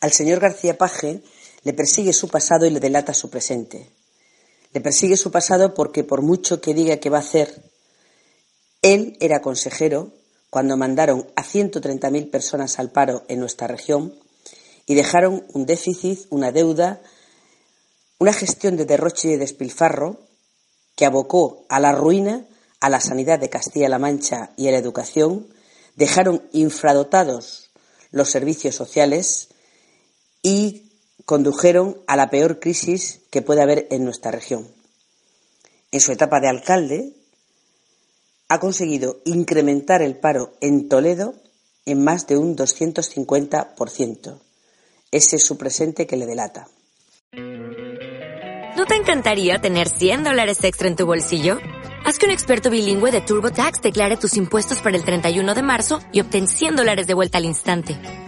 Al señor García Paje le persigue su pasado y le delata su presente. Le persigue su pasado porque por mucho que diga que va a hacer, él era consejero cuando mandaron a 130.000 personas al paro en nuestra región y dejaron un déficit, una deuda, una gestión de derroche y de despilfarro que abocó a la ruina a la sanidad de Castilla-La Mancha y a la educación, dejaron infradotados los servicios sociales y condujeron a la peor crisis que puede haber en nuestra región. En su etapa de alcalde, ha conseguido incrementar el paro en Toledo en más de un 250%. Ese es su presente que le delata. ¿No te encantaría tener 100 dólares extra en tu bolsillo? Haz que un experto bilingüe de TurboTax declare tus impuestos para el 31 de marzo y obtén 100 dólares de vuelta al instante.